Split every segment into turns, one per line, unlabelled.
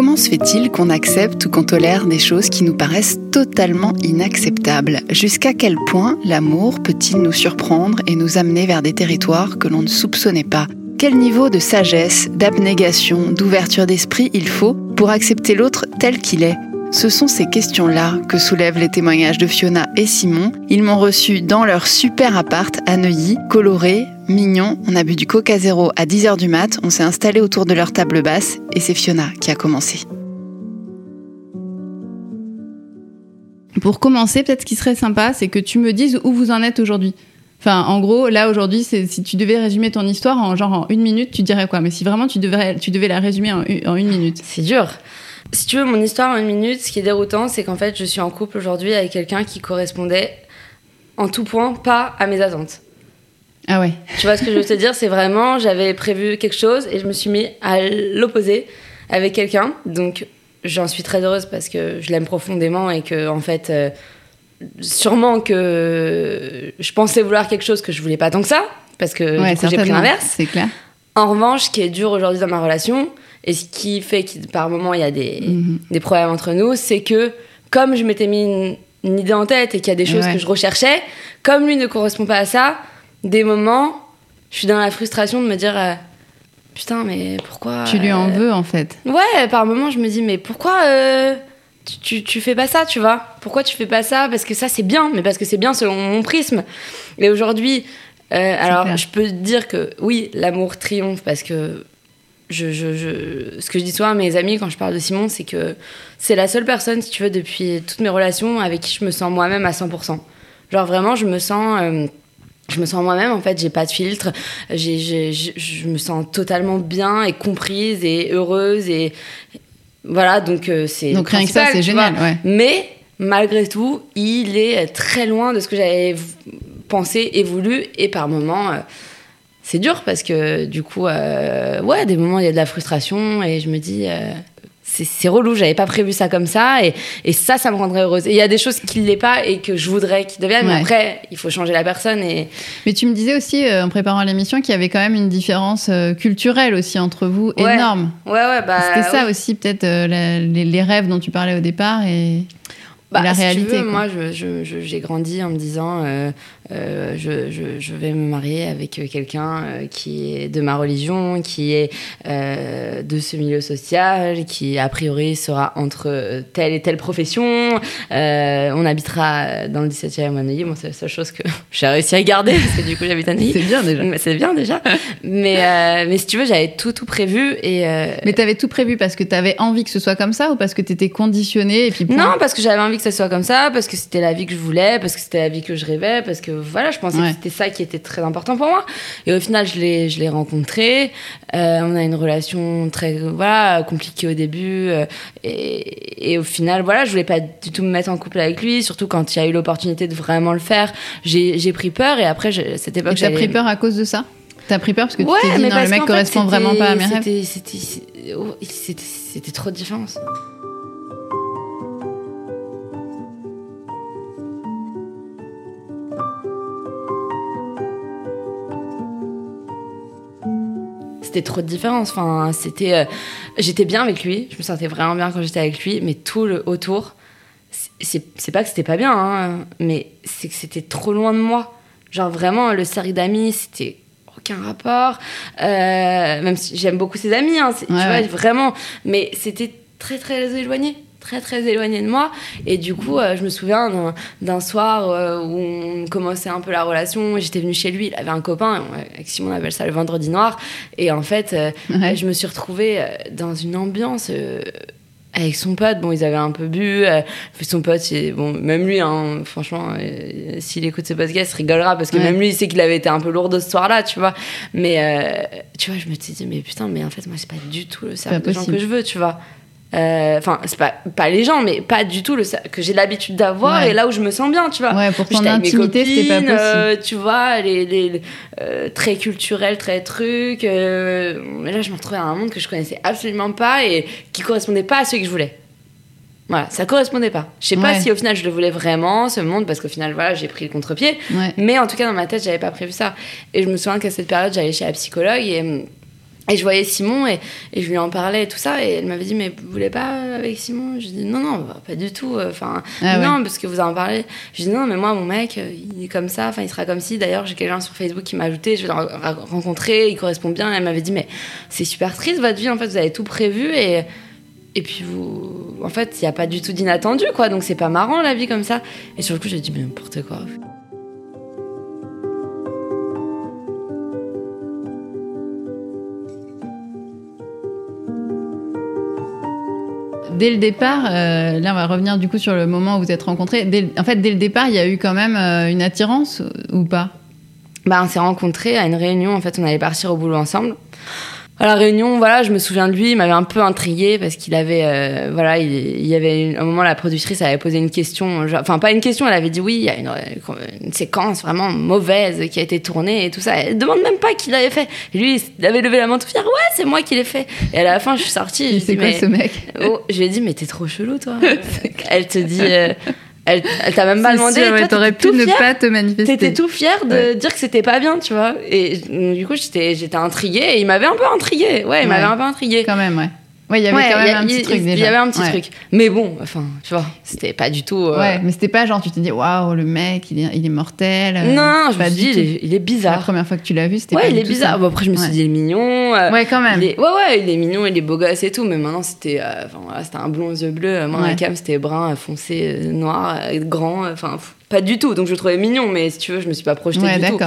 Comment se fait-il qu'on accepte ou qu'on tolère des choses qui nous paraissent totalement inacceptables? Jusqu'à quel point l'amour peut-il nous surprendre et nous amener vers des territoires que l'on ne soupçonnait pas? Quel niveau de sagesse, d'abnégation, d'ouverture d'esprit il faut pour accepter l'autre tel qu'il est? Ce sont ces questions-là que soulèvent les témoignages de Fiona et Simon. Ils m'ont reçu dans leur super appart à Neuilly, coloré, mignon. On a bu du Coca Zéro à 10h du mat. On s'est installé autour de leur table basse et c'est Fiona qui a commencé.
Pour commencer, peut-être ce qui serait sympa, c'est que tu me dises où vous en êtes aujourd'hui. Enfin, en gros, là aujourd'hui, si tu devais résumer ton histoire en genre en une minute, tu dirais quoi? Mais si vraiment tu devais, tu devais la résumer en, en une minute.
C'est dur. Si tu veux mon histoire en une minute, ce qui est déroutant, c'est qu'en fait, je suis en couple aujourd'hui avec quelqu'un qui correspondait en tout point pas à mes attentes.
Ah ouais.
Tu vois ce que je veux te dire? C'est vraiment, j'avais prévu quelque chose et je me suis mis à l'opposé avec quelqu'un. Donc, j'en suis très heureuse parce que je l'aime profondément et que, en fait, euh, sûrement que je pensais vouloir quelque chose que je voulais pas tant que ça parce que j'ai pris l'inverse.
C'est clair.
En revanche, ce qui est dur aujourd'hui dans ma relation, et ce qui fait que par moment il y a des, mhm. des problèmes entre nous, c'est que comme je m'étais mis une, idée en tête et qu'il y a des choses que je recherchais, comme lui ne correspond pas à ça, des moments, je suis dans la frustration de me dire euh, putain, mais pourquoi.
Tu lui en euh, veux en fait.
Ouais, par moment je me dis mais pourquoi. Euh, tu, tu, fais pas ça, tu vois? Pourquoi tu fais pas ça? Parce que ça c'est bien, mais parce que c'est bien selon mon prisme. Et aujourd'hui, alors je peux dire que oui, l'amour triomphe parce que je, je, ce que je dis souvent à mes amis quand je parle de Simon, c'est que c'est la seule personne, si tu veux, depuis toutes mes relations avec qui je me sens moi-même à 100%. Genre vraiment, je me sens, euh, je me sens moi-même. En fait, j'ai pas de filtre. J'ai, je me sens totalement bien et comprise et heureuse et voilà. Donc euh, c'est
donc rien que ça, c'est génial. Ouais.
Mais malgré tout, il est très loin de ce que j'avais pensé et voulu et par moments. Euh, c'est dur parce que du coup, euh, ouais, des moments il y a de la frustration et je me dis, euh, c'est relou, j'avais pas prévu ça comme ça et, et ça, ça me rendrait heureuse. Et il y a des choses qui ne l'est pas et que je voudrais qu'il devienne, mais après, il faut changer la personne. Et...
Mais tu me disais aussi euh, en préparant l'émission qu'il y avait quand même une différence culturelle aussi entre vous énorme.
Ouais, ouais, bah.
C'était ça aussi peut-être les, les, rêves dont tu parlais au départ et. Bah, la réalité.
veux, moi, j'ai grandi en me disant, euh, euh, je, je, vais me marier avec quelqu'un euh, qui est de ma religion, qui est de ce milieu social, qui a priori sera entre telle et telle profession. on habitera dans le 17e à Neuilly. Bon, c'est la seule chose que j'ai réussi à garder parce que du coup, j'habite à Neuilly.
C'est bien déjà.
C'est bien déjà. mais, mais si tu veux, j'avais tout, tout prévu. Et,
Mais tu avais tout prévu parce que tu avais envie que ce soit comme ça ou parce que tu étais conditionné et puis
Non, parce que j'avais envie que ça soit comme ça, parce que c'était la vie que je voulais, parce que c'était la vie que je rêvais, parce que voilà, je pensais que c'était ça qui était très important pour moi. Et au final, je l'ai, je l'ai rencontré. Euh, on a une relation très voilà compliquée au début, euh, et, et, au final, voilà, je voulais pas du tout me mettre en couple avec lui, surtout quand il y a eu l'opportunité de vraiment le faire. J'ai, j'ai pris peur, et après, cette époque.
Et t'as pris peur à cause de ça? T'as pris peur parce que tu t'es dit non, le mec correspond vraiment pas à mes rêves?
C'était, c'était, c'était, c'était trop de différence. C'était trop de différence. Enfin, c'était, euh, j'étais bien avec lui, je me sentais vraiment bien quand j'étais avec lui, mais tout le autour, c'est pas que c'était pas bien, hein, mais c'est que c'était trop loin de moi. Genre vraiment, le cercle d'amis, c'était aucun rapport. Euh, même si j'aime beaucoup ses amis, hein, tu vois, vraiment, mais c'était très très éloigné très très éloigné de moi. Et du coup, euh, je me souviens d'un soir euh, où on commençait un peu la relation. J'étais venue chez lui, il avait un copain, avec Simon on appelle ça le vendredi noir. Et en fait, euh, je me suis retrouvée dans une ambiance avec son pote, bon, ils avaient un peu bu. son pote, bon, même lui, hein, franchement, s'il écoute ce podcast, il rigolera parce que même lui, il sait qu'il avait été un peu lourd ce soir-là, tu vois. Mais tu vois, je me suis dit, mais putain, mais en fait, moi, c'est pas du tout le cercle de gens que je veux, tu vois. Euh, enfin c'est pas pas les gens mais pas du tout le que j'ai l'habitude d'avoir et là où je me sens bien tu vois
ouais pour ton intimité c'était pas possible euh,
tu vois les, les euh, très culturels très trucs mais là je me retrouvais dans un monde que je connaissais absolument pas et qui correspondait pas à ce que je voulais voilà, ça correspondait pas. Je sais pas si au final je le voulais vraiment, ce monde, parce qu'au final, voilà, j'ai pris le contre-pied. Mais en tout cas, dans ma tête, j'avais pas prévu ça. Et je me souviens qu'à cette période, j'allais chez la psychologue et Et je voyais Simon et, et, je lui en parlais et tout ça. Et elle m'avait dit, mais vous voulez pas avec Simon? Je dis, non, non, bah, pas du tout. Enfin, ah non, parce que vous en parlez. Je dis, non, mais moi, mon mec, il est comme ça. Enfin, il sera comme si. D'ailleurs, j'ai quelqu'un sur Facebook qui m'a ajouté. Je vais le rencontrer. Il correspond bien. elle m'avait dit, mais c'est super triste votre vie. En fait, vous avez tout prévu. Et, et puis, vous. En fait, il n'y a pas du tout d'inattendu, quoi. Donc, c'est pas marrant, la vie comme ça. Et sur le coup, j'ai dit, mais n'importe quoi.
Dès le départ, euh, là on va revenir du coup sur le moment où vous êtes rencontrés. en fait, dès le départ, il y a eu quand même euh, une attirance ou pas?
Bah, on s'est rencontrés à une réunion. En fait, on allait partir au boulot ensemble à la réunion, voilà, je me souviens de lui, il m'avait un peu intrigué parce qu'il avait, euh, voilà, il, y avait un moment la productrice avait posé une question, enfin pas une question, elle avait dit oui, il y a une, une, séquence vraiment mauvaise qui a été tournée et tout ça. Elle demande même pas qui l'avait fait. Et lui, il avait levé la main tout fier, ouais, c'est moi qui l'ai fait. Et à la fin, je suis sortie.
C'est quoi mais, ce mec?
oh, Je lui ai dit, mais t'es trop chelou, toi. elle te dit. Euh, elle, t'a même pas demandé.
Sûr, t'aurais pu ne pas te manifester.
T'étais tout fier de dire que c'était pas bien, tu vois. Et du coup, j'étais, j'étais intriguée et il m'avait un peu intriguée. Ouais, il m'avait un peu intriguée.
Quand même, ouais. Ouais, il y avait quand même un petit truc
Il y avait un petit truc. Mais bon, enfin, tu vois, c'était pas du tout. Euh,
ouais, mais c'était pas genre, tu te dis, waouh, le mec, il est, il est mortel.
Euh, non, je me suis dit, il est, bizarre.
La première fois que tu l'as vu, c'était
ouais,
pas
il est bizarre. Bon, après, je me suis dit, il est mignon.
Euh, ouais, quand même.
ouais, ouais, il est mignon, il est beau gosse et tout. Mais maintenant, c'était enfin, voilà, c'était un blond aux yeux bleus. Moi, ouais. cam, c'était brun, foncé, noir, grand. Enfin, pas du tout. Donc je le trouvais mignon, mais si tu veux, je me suis pas projetée
ouais,
du tout.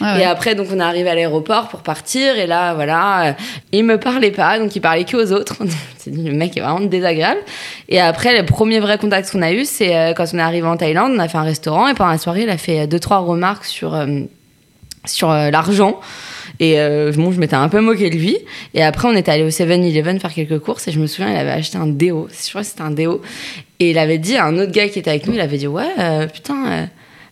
Ouais,
et après, donc on est arrivé à l'aéroport pour partir, et là, voilà, euh, il me parlait pas, donc il parlait que aux autres. c'est dit, le mec est vraiment désagréable. Et après, le premier vrai contact qu'on a eu, c'est euh, quand on est arrivé en Thaïlande, on a fait un restaurant, et pendant la soirée, il a fait deux trois remarques sur euh, sur l'argent. Et bon, je m'étais un peu moqué de lui. Et après, on est allé au 7-Eleven faire quelques courses. Et je me souviens, il avait acheté un déo. Je crois que c'était un déo. Et il avait dit à un autre gars qui était avec nous, il avait dit Ouais, euh, putain,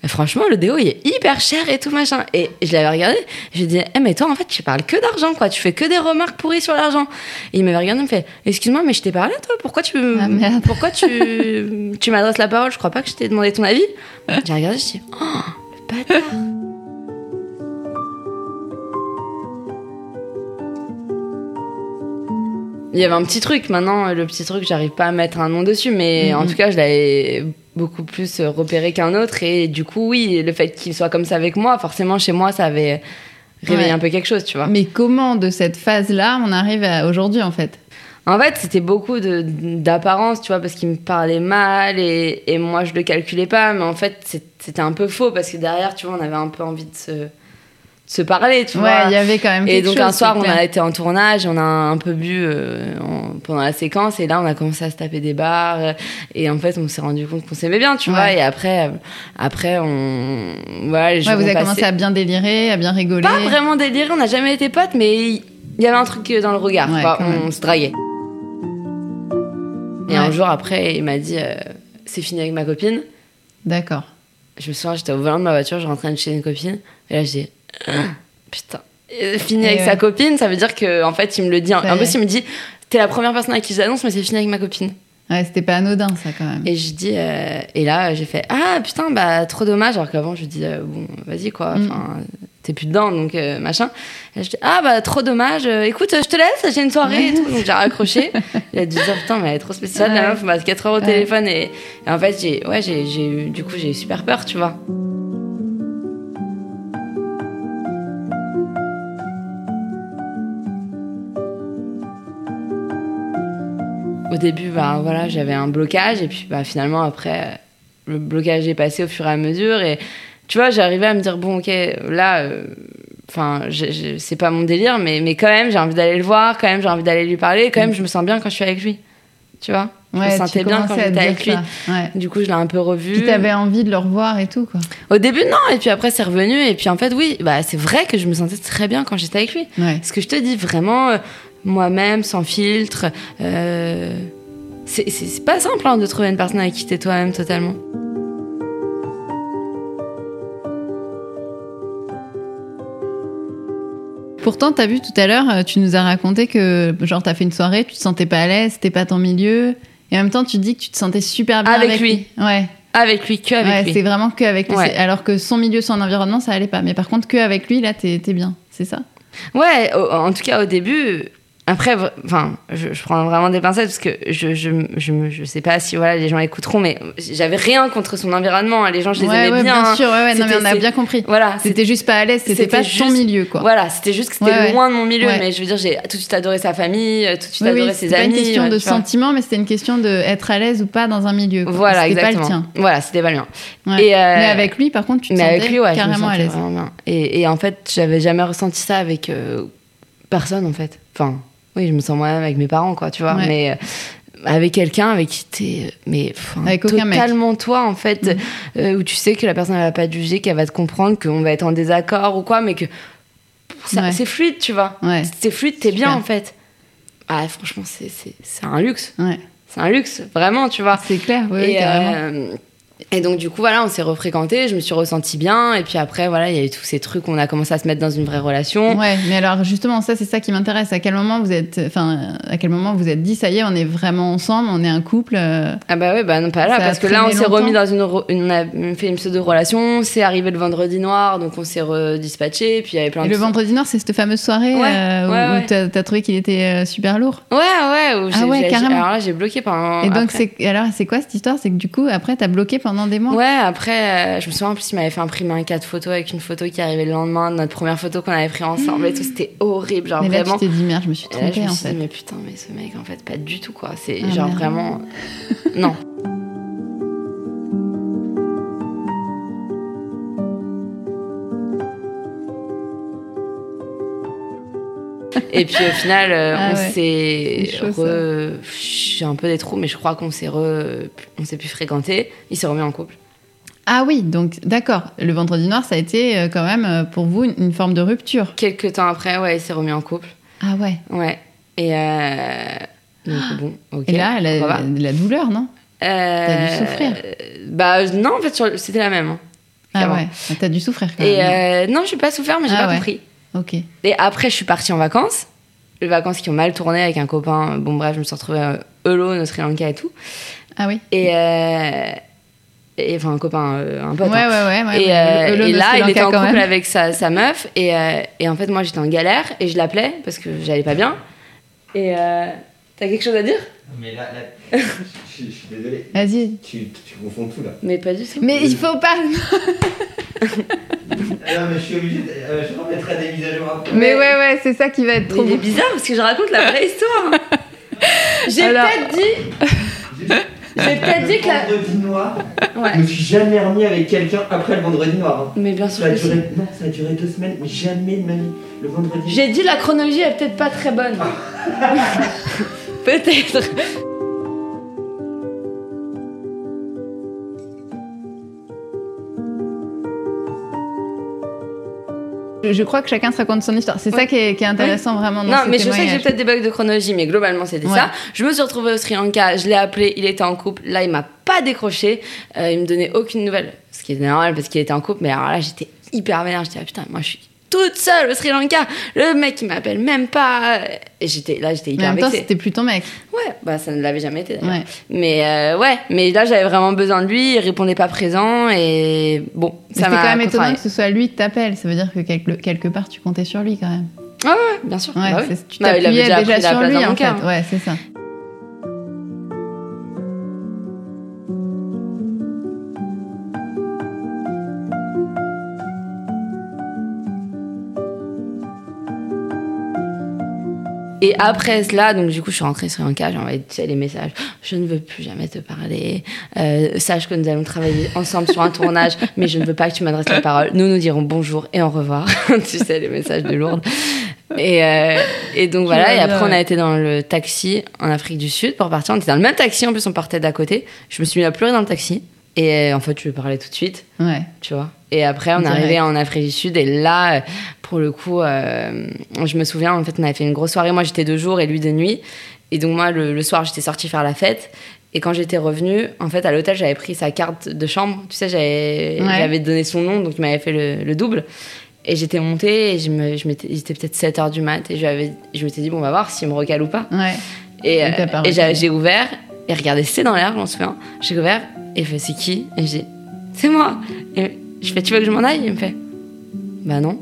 euh, franchement, le déo, il est hyper cher et tout machin. Et je l'avais regardé, je lui ai dit Eh, mais toi, en fait, tu parles que d'argent, quoi. Tu fais que des remarques pourries sur l'argent. Et il m'avait regardé, il me fait Excuse-moi, mais je t'ai parlé, toi Pourquoi tu,
ah,
pourquoi tu, tu m'adresses la parole? Je crois pas que je t'ai demandé ton avis. J'ai regardé, je dis Oh, le bâtard il y avait un petit truc. Maintenant, le petit truc, j'arrive pas à mettre un nom dessus, mais en mhm. tout cas, je l'avais beaucoup plus repéré qu'un autre. Et du coup, oui, le fait qu'il soit comme ça avec moi, forcément, chez moi, ça avait réveillé un peu quelque chose, tu vois.
Mais comment, de cette phase-là, on arrive à aujourd'hui, en fait?
En fait, c'était beaucoup d'apparence, tu vois, parce qu'il me parlait mal et, et, moi, je le calculais pas. Mais en fait, c'était un peu faux parce que derrière, tu vois, on avait un peu envie de se se parler, tu
ouais,
vois.
il y avait quand même
Et donc
chose,
un soir, on a été en tournage, on a un peu bu euh, pendant la séquence, et là, on a commencé à se taper des bars, euh, et en fait, on s'est rendu compte qu'on s'aimait bien, tu
ouais.
vois. Et après, euh, après, on, voilà, les
ouais, vous avez
passé.
commencé à bien délirer, à bien rigoler.
Pas vraiment délirer, on n'a jamais été potes, mais il y avait un truc dans le regard,
ouais,
quoi. on se draguait. Et un jour après, il m'a dit, c'est fini avec ma copine.
D'accord.
Je me souviens, j'étais au volant de ma voiture, je rentrais chez une copine, et là, j'ai putain. fini avec sa copine, ça veut dire que en fait, il me le dit. Un peu, il me dit T'es la première personne à qui j'annonce, mais c'est fini avec ma copine.
Ouais, c'était pas anodin, ça, quand même.
Et je dis, euh, et là, j'ai fait Ah putain, bah trop dommage. Alors qu'avant, je dis euh, Bon, vas-y, quoi. Enfin, t'es plus dedans, donc euh, machin. Et je dis Ah bah trop dommage. écoute, je te laisse, j'ai une soirée et tout. Donc j'ai raccroché. il a dit oh, Putain, mais elle est trop spéciale, la meuf, passe 4 heures au téléphone. Et, et, en fait, j'ai, ouais, j'ai, j'ai eu, du coup, j'ai eu super peur, tu vois. Au début, bah, voilà, j'avais un blocage et puis bah, finalement après, le blocage est passé au fur et à mesure et tu vois, j'arrivais à me dire bon, ok, là, euh, enfin, c'est pas mon délire, mais, mais quand même, j'ai envie d'aller le voir, quand même, j'ai envie d'aller lui parler, quand même, je me sens bien quand je suis avec lui, tu vois. Je
ouais,
me sentais bien quand j'étais avec lui.
Ouais.
Du coup, je l'ai un peu revu.
Tu avais envie de le revoir et tout, quoi.
Au début, non. Et puis après, c'est revenu. Et puis en fait, oui, bah, c'est vrai que je me sentais très bien quand j'étais avec lui.
Ouais.
Ce que je te dis, vraiment, euh, moi-même, sans filtre. Euh, c'est pas simple hein, de trouver une personne avec qui t'es toi-même totalement.
Pourtant, t'as vu tout à l'heure, euh, tu nous as raconté que, genre, t'as fait une soirée, tu te sentais pas à l'aise, c'était pas ton milieu. Et en même temps, tu dis que tu te sentais super bien avec,
avec lui.
Ouais.
Avec lui, que avec
ouais,
lui.
C'est vraiment que avec lui.
Ouais.
Alors que son milieu, son environnement, ça allait pas. Mais par contre, que avec lui, là, t'es bien. c'est ça?
Ouais, en tout cas au début. Après, enfin, je, je prends vraiment des pincettes parce que je, je, je, je sais pas si voilà, les gens écouteront, mais j'avais rien contre son environnement. hein. Les gens, je les
ouais,
aimais
ouais,
bien. hein.
sûr, ouais, ouais, non, mais
C'était-
on a bien compris.
Voilà,
C'était juste pas à l'aise, c'était pas ton
juste-
milieu, quoi.
Voilà, c'était juste que c'était loin de mon milieu, mais je veux dire, j'ai tout de suite adoré sa famille, euh, tout de suite
Oui,
adoré
oui,
ses
c'était pas
amis.
une question
ouais,
de sentiment, mais c'était une question de être à l'aise ou pas dans un milieu. quoi.
Voilà, exactement.
pas le tien.
Voilà, c'était pas le mien. Et, euh,
mais avec lui, par contre, tu te
mais
sentais
lui,
carrément à l'aise.
bien. Et, en fait, j'avais jamais ressenti ça avec euh, personne, en fait. Enfin, oui, je me sens moi-même avec mes parents, quoi, tu vois.
Ouais.
Mais euh, avec quelqu'un avec qui t'es, mais enfin,
Avec aucun mec.
totalement toi, en fait,
Mhm.
euh, où tu sais que la personne elle va pas te juger, qu'elle va te comprendre, qu'on va être en désaccord ou quoi, mais que
Ouais.
c'est fluide, tu vois.
Ouais.
C'est fluide, t'es bien, en fait. Ah, franchement, c'est, un luxe.
Ouais.
C'est un luxe, vraiment, tu vois.
C'est clair, oui, carrément.
euh, et donc, du coup, voilà, on s'est refréquentés, je me suis ressentie bien. Et puis après, voilà, il y a eu tous ces trucs, on a commencé à se mettre dans une vraie relation.
Ouais, mais alors justement, ça, c'est ça qui m'intéresse. À quel moment vous êtes, enfin, à quel moment vous êtes dit, ça y est, on est vraiment ensemble, on est un couple. euh,
Ah bah ouais, bah non, pas là,
Ça
parce que là, on s'est remis dans une, On a fait une pseudo-relation, c'est arrivé le vendredi noir, donc on s'est redispatché, puis il y avait plein
Et
de
le vendredi noir, c'est cette fameuse soirée
Ouais,
euh, où,
ouais,
t'as t'as trouvé qu'il était euh, super lourd.
Ouais, ouais, où
Ah ouais, carrément.
Alors là, j'ai bloqué pendant.
Et donc, c'est alors c'est quoi cette histoire? C'est que du coup, après, t'as bloqué pendant des mois?
Ouais, après, euh, je me souviens en plus, il m'avait fait imprimer un cas de photos avec une photo qui arrivait le lendemain de notre première photo qu'on avait pris ensemble et tout. C'était horrible, genre
Mais là,
vraiment.
tu t'es dit merde, je me suis
Et là, je
trompée
me
en
suis
fait.
dit, mais putain, mais ce mec, en fait, pas du tout, quoi. C'est
Ah,
genre
merde.
vraiment. non. Et puis au final, euh,
Ah
on s'est re... J'ai un peu des trous, mais je crois qu'on s'est re... on s'est pu fréquenter. Il s'est remis en couple.
Ah oui, donc d'accord. Le vendredi noir, ça a été euh, quand même euh, pour vous une, forme de rupture.
Quelques temps après, ouais, il s'est remis en couple.
Ah ouais.
Ouais. Et euh... donc bon, ok.
Et là, la, douleur, non?
Euh,
dû souffrir.
Bah non, en fait, c'était la même. hein.
Ah ouais. T'as dû souffrir quand
Et
même.
euh, non, je suis pas souffert, mais j'ai
Ah
pas
ouais.
compris.
Ok.
Et après, je suis partie en vacances. Les vacances qui ont mal tourné avec un copain. Bon, bref, je me suis retrouvée euh, alone au Sri Lanka et tout.
Ah oui.
Et, euh, et enfin, un copain, euh, un pote.
Ouais,
hein.
ouais, ouais.
et, euh, et là, il était en couple avec sa, sa meuf. Et, euh, et en fait, moi, j'étais en galère et je l'appelais parce que j'allais pas bien. Et euh, t'as quelque chose à dire?
Mais là, là je, je suis désolé.
Vas-y.
Tu, tu confonds tout là.
Mais pas du tout.
Mais il faut pas.
Ah non, mais je suis obligé. De, euh, je remettrai des mises à jour après.
Mais ouais, ouais, c'est ça qui va être
Mais
trop
il est
beau.
bizarre parce que je raconte la vraie histoire. J'ai
Alors-
peut-être dit. J'ai peut-être dit que la.
Le vendredi noir,
Ouais.
je me suis jamais remis avec quelqu'un après le vendredi noir. hein.
Mais bien sûr
Ça a duré, non, ça a duré deux semaines, mais jamais de ma vie. Le vendredi.
J'ai dit la chronologie est peut-être pas très bonne. Peut-être.
Je, crois que chacun se raconte son histoire. C'est ça qui est, qui est intéressant vraiment dans
Non, mais je sais que j'ai peut-être des bugs de chronologie, mais globalement c'était
Ouais.
ça. Je me suis retrouvée au Sri Lanka, je l'ai appelé, il était en couple. Là, il m'a pas décroché, euh, il me donnait aucune nouvelle. Ce qui est normal parce qu'il était en couple, mais alors là, j'étais hyper vénère. J'étais, ah, putain, moi je suis toute seule au Sri Lanka. Le mec, il m'appelle même pas. Et j'étais là, j'étais hyper
en même temps, c'était plus ton mec.
Ouais, bah ça ne l'avait jamais été.
Ouais.
Mais euh, ouais, mais là j'avais vraiment besoin de lui, il répondait pas présent et bon,
Mais
ça m'a
quand même étonnant que ce soit lui qui t'appelle. Ça veut dire que quelque, quelque part, tu comptais sur lui quand même.
Ah ouais, bien sûr.
Ouais,
bah oui.
tu
Bah,
t'appuyais
déjà
déjà, sur lui en fait. Ouais, c'est ça.
Et après cela, donc du coup, je suis rentrée sur un cas, j'ai envoyé tu sais, les messages. Je ne veux plus jamais te parler. Euh, sache que nous allons travailler ensemble sur un tournage, mais je ne veux pas que tu m'adresses la parole. Nous nous dirons bonjour et au revoir. tu sais, les messages de Lourdes. Et, euh, et donc voilà, et après on a été dans le taxi en Afrique du Sud pour partir. On était dans le même taxi, en plus on partait d'à côté. Je me suis mis à pleurer dans le taxi. Et euh, en fait, je lui ai parlé tout de suite
Ouais.
tu vois. Et après, on est arrivé en Afrique du Sud et là, pour le coup, euh, je me souviens, en fait, on avait fait une grosse soirée. Moi, j'étais de jour et lui de nuit. Et donc, moi, le, le soir, j'étais sortie faire la fête. Et quand j'étais revenue, en fait, à l'hôtel, j'avais pris sa carte de chambre. Tu sais, j'avais
Ouais.
donné son nom, donc il m'avait fait le, le double. Et j'étais montée et je me, m'étais- peut-être 7 h du mat. Et je, je me suis dit, bon, on va voir s'il me recale ou pas.
Ouais.
Et,
Et
euh, et j'ai ouvert et regardait C'est dans l'air, je m'en souviens. J'ai ouvert et il fait C'est qui? Et je dis C'est moi Et je fais Tu veux que je m'en aille? Il me fait Bah non.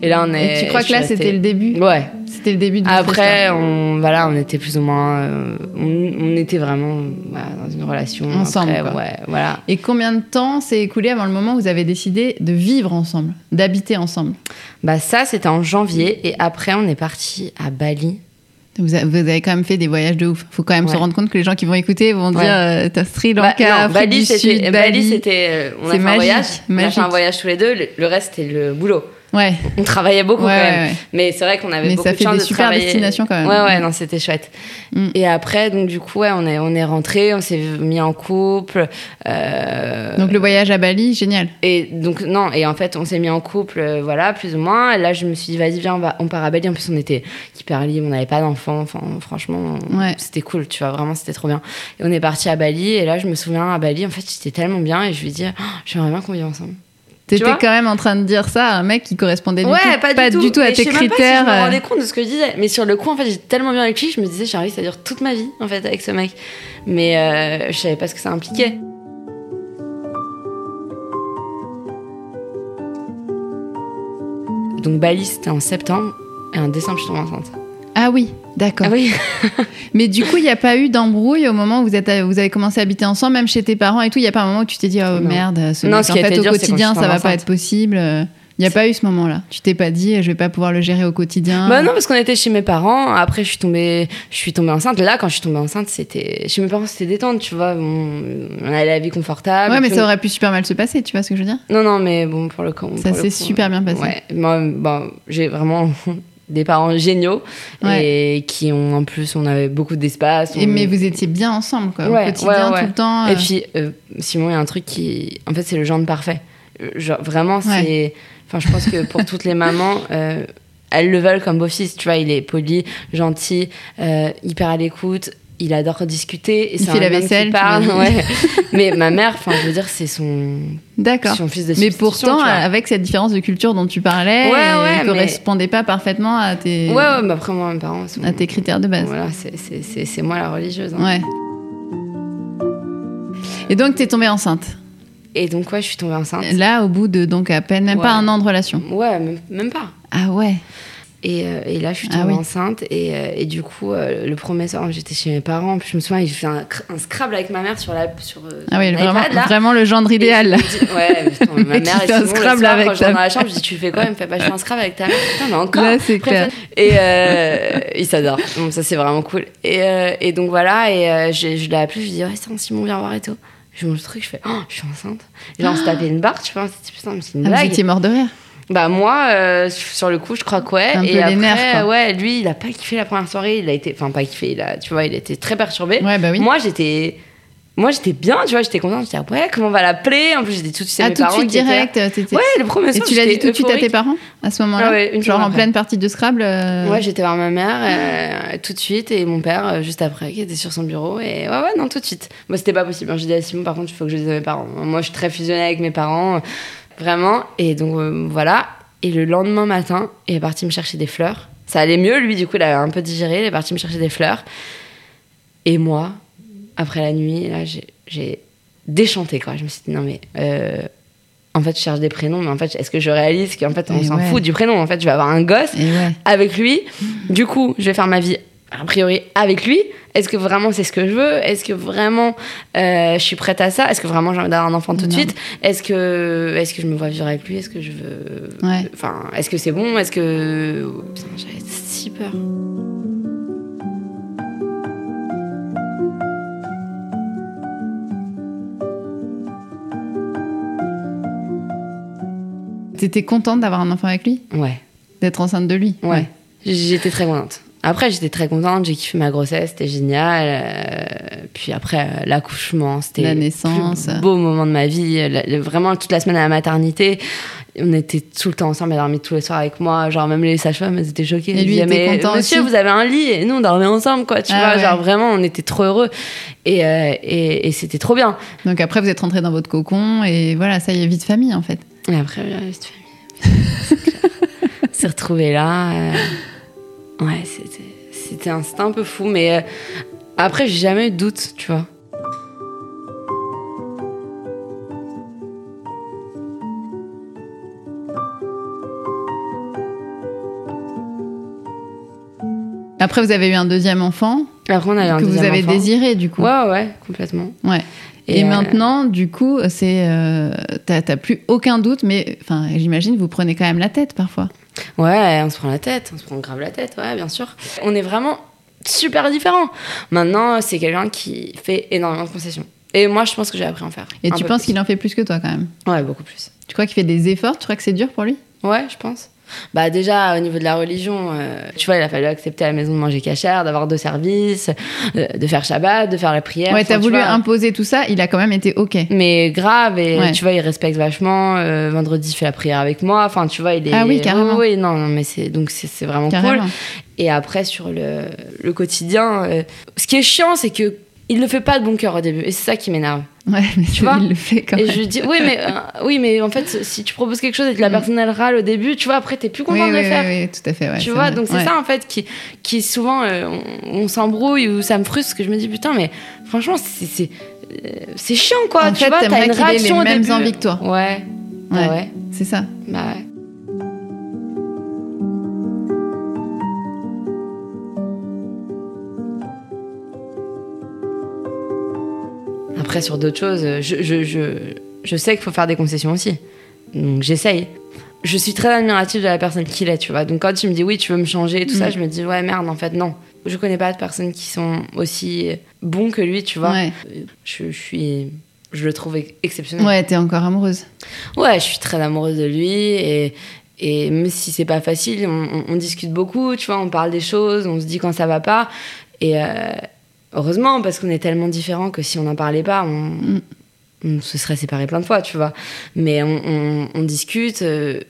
Et là, on est.
Et tu crois que là, c'était le début?
Ouais.
C'était le début de
Après, on, voilà, on était plus ou moins. euh, on, on était vraiment voilà, dans une relation.
Ensemble,
Après, ouais, voilà.
Et combien de temps s'est écoulé avant le moment où vous avez décidé de vivre ensemble, d'habiter ensemble
Bah, ça, c'était en janvier. Et après, on est parti à Bali.
vous, avez quand même fait des voyages de ouf. Faut quand même se rendre compte que les gens qui vont écouter vont dire euh, t'as Sri
Bah,
Lanka,
non,
Afrique
Bali,
du. Sud,
Bali,
Bali.
c'était. euh, On a un
magique,
voyage. On a
magique.
fait un voyage tous les deux. Le, le reste, c'était le boulot.
Ouais.
On travaillait beaucoup
Ouais,
quand même.
ouais.
Mais c'est vrai qu'on avait
Mais
beaucoup
ça
de
fait
chance
des
de
super
travailler.
destinations quand même.
Ouais, ouais, non, c'était chouette.
Mm.
Et après, donc du coup, ouais, on est, on est rentré, on s'est mis en couple. euh,
Donc le voyage à Bali, génial.
Et donc, non, et en fait, on s'est mis en couple, euh, voilà, plus ou moins. Et là, je me suis dit, vas-y, viens, on, va, on part à Bali. En plus, on était hyper libre, on n'avait pas d'enfants. Enfin, franchement, c'était cool, tu vois, vraiment, c'était trop bien. Et on est parti à Bali. Et là, je me souviens, à Bali, en fait, j'étais tellement bien. Et je lui ai dit, oh, j'aimerais bien qu'on vive ensemble.
T'étais quand même en train de dire ça à un mec qui correspondait du
ouais,
tout,
pas, du, tout.
à tes
sais même pas si
critères.
je me
euh,
rendais compte de ce que je disais. Mais sur le coup, en fait, j'étais tellement bien avec lui, je me disais, que ça dure toute ma vie, en fait, avec ce mec. Mais euh, je savais pas ce que ça impliquait. Donc Bali, c'était en septembre. Et en décembre, je suis tombée enceinte.
Ah oui, d'accord.
Ah oui
Mais du coup, il n'y a pas eu d'embrouille au moment où vous, êtes, vous avez commencé à habiter ensemble, même chez tes parents et tout? Il n'y a pas un moment où tu t'es dit, oh
Non.
merde, ce
Non, ce
en fait, au
dur,
quotidien, ça va pas être possible. Il n'y a pas eu ce moment-là. Tu t'es pas dit, je vais pas pouvoir le gérer au quotidien.
Bah non, parce qu'on était chez mes parents. Après, je suis tombée, je suis tombée enceinte. Là, quand je suis tombée enceinte, c'était chez mes parents, c'était détente, tu vois. On, on avait la vie confortable.
ouais, mais ça
on-
aurait pu super mal se passer, tu vois ce que je veux dire?
Non, non, mais bon, pour le coup.
Ça s'est super bien passé.
Ouais, moi, bon, j'ai vraiment des parents géniaux et qui ont en plus, on avait beaucoup d'espace. On-
mais vous étiez bien ensemble, quoi,
Ouais,
au quotidien,
ouais,
tout le temps.
Et
euh.
puis, euh, Simon, il y a un truc qui. En fait, c'est le genre parfait. Euh, Genre, vraiment, c'est. Enfin, je pense que pour toutes les mamans. euh, elles le veulent comme beau-fils, tu vois, il est poli, gentil, hyper à l'écoute, il adore discuter. Et
Il fait la vaisselle,
parle, ouais. Mais ma mère, enfin, je veux dire, c'est son,
D'accord.
son fils de
Mais pourtant, avec cette différence de culture dont tu parlais,
Ouais, ouais,
il
mais-
correspondait pas parfaitement à tes,
Ouais, ouais, mais après, moi, mes parents sont.
à tes critères de base.
Voilà, c'est- c'est c'est- c'est moi la religieuse. hein.
Ouais. Et donc, t'es tombée enceinte.
Et donc, ouais, je suis tombée enceinte.
Là, au bout de donc à peine, même pas un an de relation.
Ouais, même, même pas.
Ah ouais.
Et, euh, et là, je suis
Ah
tombée
oui.
enceinte. Et, euh, et du coup, euh, le premier soir, j'étais chez mes parents. Puis je me souviens, j'ai fait un, cr- un Scrabble avec ma mère sur la sur
Ah oui, vraiment,
là.
vraiment le gendre
Et
idéal.
je ouais, putain, ma mère et
un Scrabble
soir,
avec
quand je
ta
rentre dans la chambre, je dis tu fais quoi? Il me fait bah je fais un Scrabble avec ta mère. Putain, mais encore?
Là, c'est clair.
Et euh, il s'adore. Donc ça c'est vraiment cool. Et, euh, et donc voilà. Et euh, je, je l'ai appelé. Je lui dis ouais c'est Simon viens voir et tout. Je mange le truc. Je fais oh je suis enceinte. Et genre on se tapait une barre. Tu vois. dit, putain mais c'est une
Ah, vous
blague.
étiez mort de rire.
Bah moi, euh, sur le coup, je crois que ouais.
Un peu
et
les
après,
nerfs, quoi.
ouais, lui, il a pas kiffé la première soirée. Il a été, enfin pas kiffé. Il a, tu vois, il était très perturbé.
Ouais, bah oui.
Moi, j'étais, moi, j'étais bien. Tu vois, j'étais contente. J'étais ouais, comment on va l'appeler En plus, j'étais tout de suite
Ah,
mes
tout de
parents
suite direct. euh,
Ouais, le premier
Et
soir.
tu l'as dit tout de suite à tes parents à ce moment-là?
Ah ouais,
Genre en pleine partie de Scrabble euh,
Ouais, j'étais voir ma mère euh, tout de suite et mon père juste après qui était sur son bureau et ouais ouais non tout de suite. Moi c'était pas possible. J'ai dit à Simon par contre il faut que je dise à mes parents. Moi je suis très fusionnée avec mes parents vraiment et donc euh, voilà et le lendemain matin il est parti me chercher des fleurs. Ça allait mieux lui du coup il avait un peu digéré il est parti me chercher des fleurs et moi après la nuit là j'ai- déchanté quoi. Je me suis dit non mais euh, en fait je cherche des prénoms mais en fait est-ce que je réalise qu'en fait on s'en
ouais.
fout du prénom? En fait je vais avoir un gosse
ouais.
avec lui. Du coup, je vais faire ma vie a priori avec lui. Est-ce que vraiment c'est ce que je veux? Est-ce que vraiment euh, je suis prête à ça? Est-ce que vraiment j'ai envie d'avoir un enfant tout de suite? Est-ce que est-ce que je me vois vivre avec lui? Est-ce que je veux
Ouais.
Enfin, est-ce que c'est bon? Est-ce que j'avais si peur.
T'étais contente d'avoir un enfant avec lui?
Ouais.
D'être enceinte de lui?
Ouais. J'étais très contente. Après, j'étais très contente, j'ai kiffé ma grossesse, c'était génial. euh, puis après, euh, l'accouchement, c'était
La
le plus beau moment de ma vie. La- la- vraiment, toute la semaine à la maternité, on était tout le temps ensemble, elle dormait tous les soirs avec moi. Genre, même les sages-femmes, elles étaient choquées.
Et lui
disaient,
était
mais
content
monsieur,
aussi
vous avez un lit et nous, on dormait ensemble, quoi. Tu
Ah
vois,
ouais.
genre vraiment, on était trop heureux. Et, euh, et, et c'était trop bien.
Donc après, vous êtes rentrés dans votre cocon et voilà, ça y est, vie de famille en fait.
Et après, vie de famille. C'est clair. s'est retrouvé là. euh, Ouais, c'était un, un peu fou, mais euh, après, j'ai jamais eu de doute, tu vois.
Après, vous avez eu un deuxième enfant.
Après, on
que vous avez désiré, du coup.
Ouais, ouais, complètement.
Ouais. Et,
euh,
maintenant, du coup, c'est, euh, t'as plus aucun doute, mais enfin, j'imagine, vous prenez quand même la tête parfois.
Ouais, on se prend la tête, on se prend grave la tête, ouais, bien sûr. On est vraiment super différents. Maintenant, c'est quelqu'un qui fait énormément de concessions. Et moi, je pense que j'ai appris à en faire.
Et tu penses qu'il en fait plus que toi quand même?
Ouais, beaucoup plus.
Tu crois qu'il fait des efforts? Tu crois que c'est dur pour lui?
Ouais, je pense. Bah déjà au niveau de la religion, euh, tu vois, il a fallu accepter à la maison de manger cachère, d'avoir deux services, euh, de faire Shabbat, de faire la prière.
Ouais, t'as voulu
vois.
imposer tout ça, il a quand même été ok.
Mais grave, et
Ouais.
tu vois, il respecte vachement. euh, vendredi, il fait la prière avec moi. Enfin, tu vois, il est.
Ah oui, carrément.
Oui, oui, non, non, mais c'est donc c'est c'est vraiment
Carrément.
cool. Et après, sur le, le quotidien, ce qui est chiant, c'est que il le fait pas de bon cœur au début, et c'est ça qui m'énerve.
Ouais, mais tu
vois
il le fait quand
Et
même.
je lui dis, oui, mais euh, oui, mais en fait, si tu proposes quelque chose et que la
Mm.
personne elle râle au début, tu vois, après, t'es plus
Oui,
content de
oui,
le faire.
oui, oui, tout à fait. ouais,
tu vois,
vrai.
donc c'est
Ouais.
ça en fait qui, qui souvent euh, on, on s'embrouille ou ça me frustre, parce que je me dis putain, mais franchement, c'est c'est euh, chiant quoi.
En
tu
fait,
vois, t'as une
ait les
réaction au
mêmes
début.
envies que toi.
Ouais,
Ouais.
ouais,
C'est ça.
bah ouais. Après, sur d'autres choses, je, je, je, je sais qu'il faut faire des concessions aussi. Donc, j'essaye. Je suis très admirative de la personne qu'il est, tu vois. Donc, quand tu me dis oui, tu veux me changer et tout ça,
Mm.
je me dis ouais, merde, en fait, non. Je connais pas de personnes qui sont aussi bons que lui, tu vois.
Ouais.
Je, je suis. Je le trouve ex- exceptionnel.
Ouais, t'es encore amoureuse.
Ouais, je suis très amoureuse de lui et, et même si c'est pas facile, on, on- on discute beaucoup, tu vois, on parle des choses, on se dit quand ça va pas. Et euh, heureusement, parce qu'on est tellement différents que si on n'en parlait pas, on,
Mm.
on se serait séparés plein de fois, tu vois. Mais on, on- on discute, euh,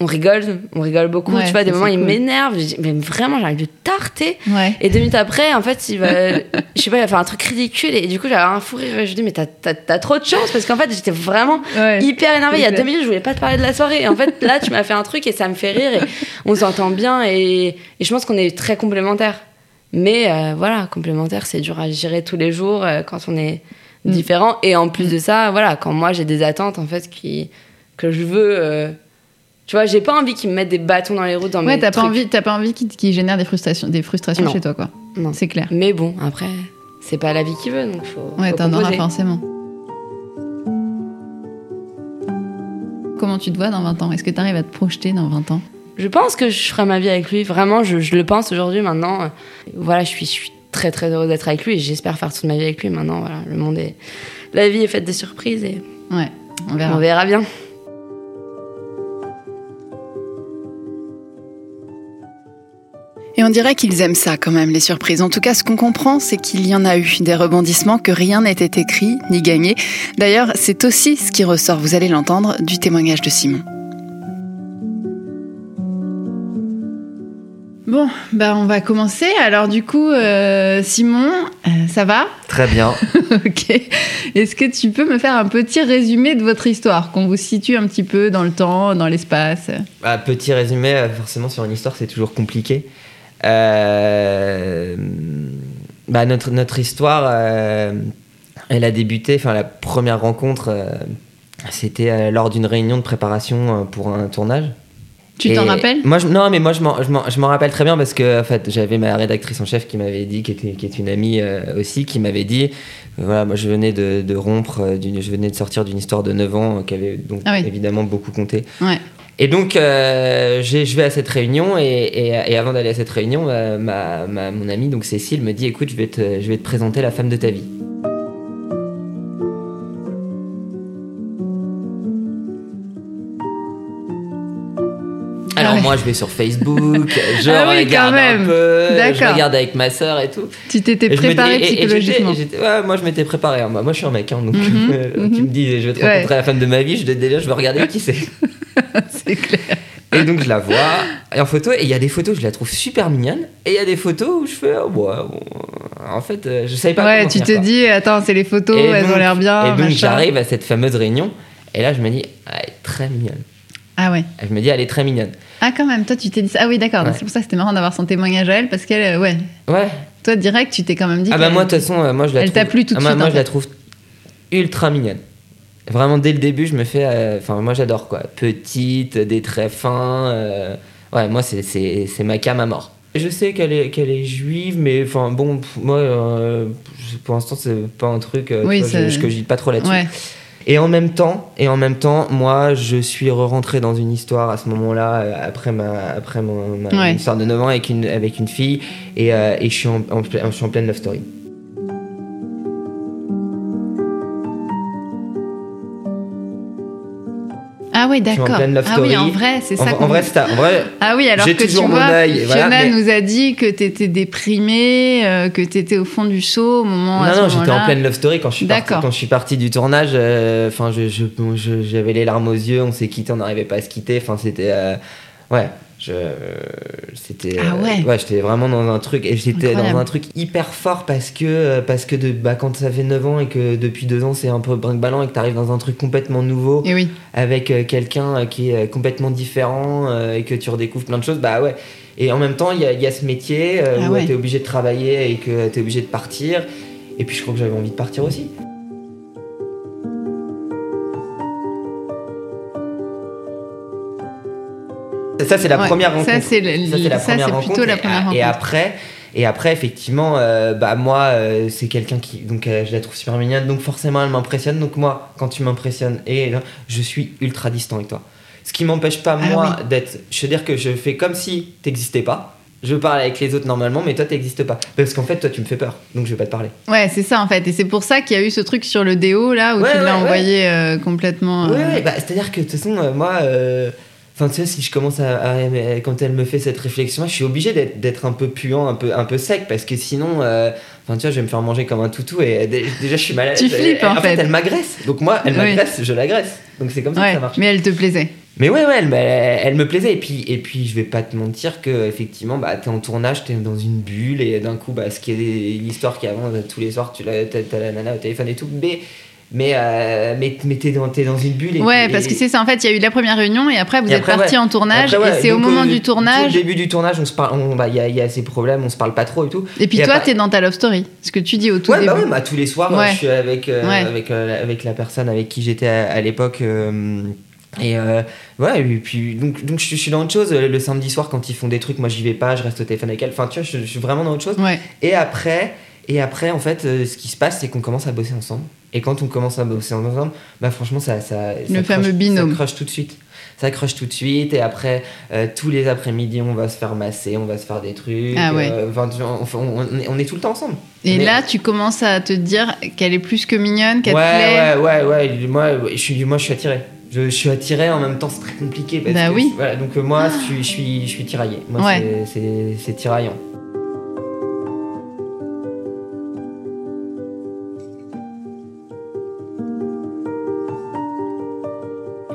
on rigole, on rigole beaucoup,
Ouais,
tu vois. Des moments, il m'énerve, mais vraiment, j'arrive de tarter.
Ouais.
Et deux minutes après, en fait, il va, je sais pas, il va faire un truc ridicule et du coup, j'avais un fou rire et je dis, mais t'as, t'as- t'as trop de chance parce qu'en fait, j'étais vraiment
Ouais.
hyper énervée. Il y a deux minutes, je voulais pas te parler de la soirée. Et en fait, là, tu m'as fait un truc et ça me fait rire et on s'entend bien et, et je pense qu'on est très complémentaires. Mais euh, voilà, complémentaires, c'est dur à gérer tous les jours euh, quand on est
Mm.
différents. Et en plus de ça, voilà, quand moi j'ai des attentes en fait qui, que je veux. euh, tu vois, j'ai pas envie qu'ils me mettent des bâtons dans les roues dans
Ouais,
mes
t'as pas envie, t'as pas envie qu'il qu'il génère des frustrations, des frustrations
Non.
chez toi, quoi.
Non.
C'est clair.
Mais bon, après, c'est pas la vie qui veut, donc faut.
Ouais, t'en auras forcément. Comment tu te vois dans 20 ans? Est-ce que t'arrives à te projeter dans 20 ans?
Je pense que je ferai ma vie avec lui. Vraiment, je, je le pense aujourd'hui. Maintenant, euh, voilà, je suis, je suis très très heureuse d'être avec lui et j'espère faire toute ma vie avec lui. Maintenant, voilà, le monde est, la vie est faite de surprises et
Ouais, on verra.
on verra bien.
Et on dirait qu'ils aiment ça quand même, les surprises. En tout cas, ce qu'on comprend, c'est qu'il y en a eu des rebondissements, que rien n'était écrit ni gagné. D'ailleurs, c'est aussi ce qui ressort, vous allez l'entendre, du témoignage de Simon.
Bon, bah on va commencer. Alors du coup, euh, Simon, euh, ça va?
Très bien.
Ok. Est-ce que tu peux me faire un petit résumé de votre histoire, qu'on vous situe un petit peu dans le temps, dans l'espace?
Bah, petit résumé, euh, forcément sur une histoire c'est toujours compliqué. Euh, bah, notre, notre histoire, elle a débuté, enfin la première rencontre, c'était lors d'une réunion de préparation pour un tournage.
Tu t'en rappelles
moi, je, Non, mais moi je m'en- rappelle très bien parce que en fait, j'avais ma rédactrice en chef qui m'avait dit, qui, était, qui est une amie euh, aussi, qui m'avait dit, euh, voilà, moi je venais de, de rompre, euh, je venais de sortir d'une histoire de 9 ans qui avait donc
Ah oui.
évidemment beaucoup compté.
Ouais.
Et donc, je vais à cette réunion et, et- et avant d'aller à cette réunion, ma, ma- mon amie, donc Cécile, me dit écoute, je vais, te, je vais te présenter la femme de ta vie. Alors
Ah ouais.
moi je vais sur Facebook, je
Ah oui,
regarde un peu, je regarde avec ma sœur et tout.
Tu t'étais préparé
et- et j'étais-
psychologiquement.
ouais, moi je m'étais préparé. hein. Moi, moi, je suis un mec, hein, donc
Mhm,
euh,
mhm.
tu me dis je vais te
Ouais.
rencontrer la femme de ma vie, je, déjà je vais regarder qui c'est.
C'est clair.
Et donc je la vois en photo, et il y a des photos je la trouve super mignonne, et il y a des photos où je fais, oh, bon, en fait, euh, je savais pas
Ouais, tu te
quoi.
dis, attends, c'est les photos,
Et
elles
donc-
ont l'air bien.
Et donc j'arrive à cette fameuse réunion, et là je me dis, ah, elle est très mignonne.
Ah ouais.
Je me dis, elle est très mignonne.
Ah quand même, toi tu t'es dit ça. Ah oui, d'accord.
Ouais.
C'est pour ça que c'était marrant d'avoir son témoignage à elle, parce qu'elle, euh, ouais.
Ouais.
Toi direct, tu t'es quand même dit.
Ah bah moi de toute façon, euh, moi je la
Elle
trouve.
t'a plu tout de
Ah, moi,
suite,
Moi
en
je la trouve ultra mignonne. Vraiment dès le début, je me fais. euh, Enfin, moi j'adore quoi. Petite, des traits fins. Ouais, moi c'est- c'est c'est ma cam à mort. Je sais qu'elle est, qu'elle est juive, mais enfin bon, moi, pour l'instant, c'est pas un truc
Oui,
vois, je, je cogite pas trop là-dessus.
Ouais.
Et en même temps, et en même temps, moi, je suis re-rentré dans une histoire à ce moment-là, euh, après ma, après mon, ma
Ouais.
histoire de 9 ans avec une, avec une fille, et, euh, et je, suis en, je suis en pleine love story.
Ah oui,
en
d'accord. Ah oui, en vrai, c'est
En,
ça.
en
qu'on-
vrai, c'est ça. En vrai,
Ah oui, alors que tu
toujours mon
vois,
voilà, mais-
nous a dit que t'étais déprimée, euh, que t'étais au fond du seau au moment.
non, non, j'étais en pleine love story quand je suis parti, quand je suis parti du tournage. euh, Enfin, je, je- bon, je- j'avais les larmes aux yeux, on s'est quitté, on n'arrivait pas à se quitter. Enfin, c'était, euh, ouais, je, c'était,
Ah
euh,
ouais.
j'étais vraiment dans un truc et j'étais dans un truc hyper fort parce que, euh, parce que de, bah, quand ça fait 9 ans et que depuis 2 ans c'est un peu brinque-ballant et que t'arrives dans un truc complètement nouveau
Et oui.
avec euh, quelqu'un euh, qui est euh, complètement différent euh, et que tu redécouvres plein de choses, bah ouais. Et en même temps, il y a, il y a ce métier euh,
Ah
où
ouais.
tu es obligé de travailler et que tu es obligé de partir. Et puis je crois que j'avais envie de partir aussi. Ça, c'est la
Ouais,
première rencontre.
Ça, c'est
c'est la première rencontre.
plutôt
Et- après, et après, effectivement, euh, bah moi, euh, c'est quelqu'un qui, donc, euh, je la trouve super mignonne, donc forcément, elle m'impressionne. Donc moi, quand tu m'impressionnes, et là, je suis ultra distant avec toi. Ce qui m'empêche pas
Ah
moi d'être, je veux dire que je fais comme si t'existais pas. Je parle avec les autres normalement, mais toi t'existes pas. Parce qu'en fait, toi, tu me fais peur, donc je vais pas te parler.
Ouais, c'est ça en fait. Et c'est pour ça qu'il y a eu ce truc sur le déo là où
Ouais,
tu
ouais,
l'as envoyé complètement.
Ouais, ouais, bah, c'est-à-dire que de toute façon, moi, enfin, tu sais, si je commence à, à- quand elle me fait cette réflexion, je suis obligé d'être, un peu puant, un peu, un peu sec, parce que sinon, euh, enfin, tu vois, je vais me faire manger comme un toutou et dé- déjà, je suis mal à l'aise.
Tu flippes,
Et-
en fait.
elle m'agresse. Donc moi, elle
Oui.
m'agresse, je l'agresse. Donc c'est comme ça
Ouais,
que ça marche.
mais elle te plaisait.
Mais ouais, ouais, elle, me- elle me plaisait. Et puis, et puis, je vais pas te mentir que effectivement, bah, t'es en tournage, t'es dans une bulle, et d'un coup, bah, ce qui est l'histoire qui avant, tous les soirs, tu l'as, t'as, t'as la nana au téléphone et tout. Mais, mais, euh, mais, mais t'es, dans, une bulle. Et,
Ouais,
et-
parce que c'est ça en fait. Il y a eu la première réunion et après vous
Et
êtes
ouais.
en tournage
Après, ouais,
et c'est au moment
euh,
du tournage.
Au début du tournage, on se parle, bah, il y, a, il y a ces problèmes, on se parle pas trop et tout.
Et puis toi,
après-
t'es dans ta love story. Ce que tu dis au tout
ouais,
début.
bah ouais, bah, tous les soirs,
Ouais.
je suis avec, euh, avec, euh, avec la personne avec qui j'étais à, à l'époque. euh, et euh, ouais, et puis donc, donc je, je suis dans autre chose. Le samedi soir, quand ils font des trucs, moi j'y vais pas, je reste au téléphone avec elle. Enfin, tu vois, je, je suis vraiment dans autre chose.
Ouais.
Et après, et après en fait, euh, ce qui se passe, c'est qu'on commence à bosser ensemble. Et quand on commence à bosser ensemble, bah franchement, ça. ça
Le
ça
fameux
crush-
binôme.
Ça crush tout de suite. Ça crush tout de suite. Et après, euh, tous les après-midi, on va se faire masser, on va se faire des trucs.
Ah ouais.
euh, enfin, on, est, on est tout le temps ensemble.
Et
On est-
là, tu commences à te dire qu'elle est plus que mignonne, qu'elle te
ouais,
plaît.
ouais, ouais, ouais. Moi, je suis, moi, je suis attiré. Je, je suis attiré en même temps, c'est très compliqué. Parce
Bah
que-
oui.
voilà, donc moi, je suis, je suis, je suis tiraillé. Moi,
Ouais.
c'est tiraillant.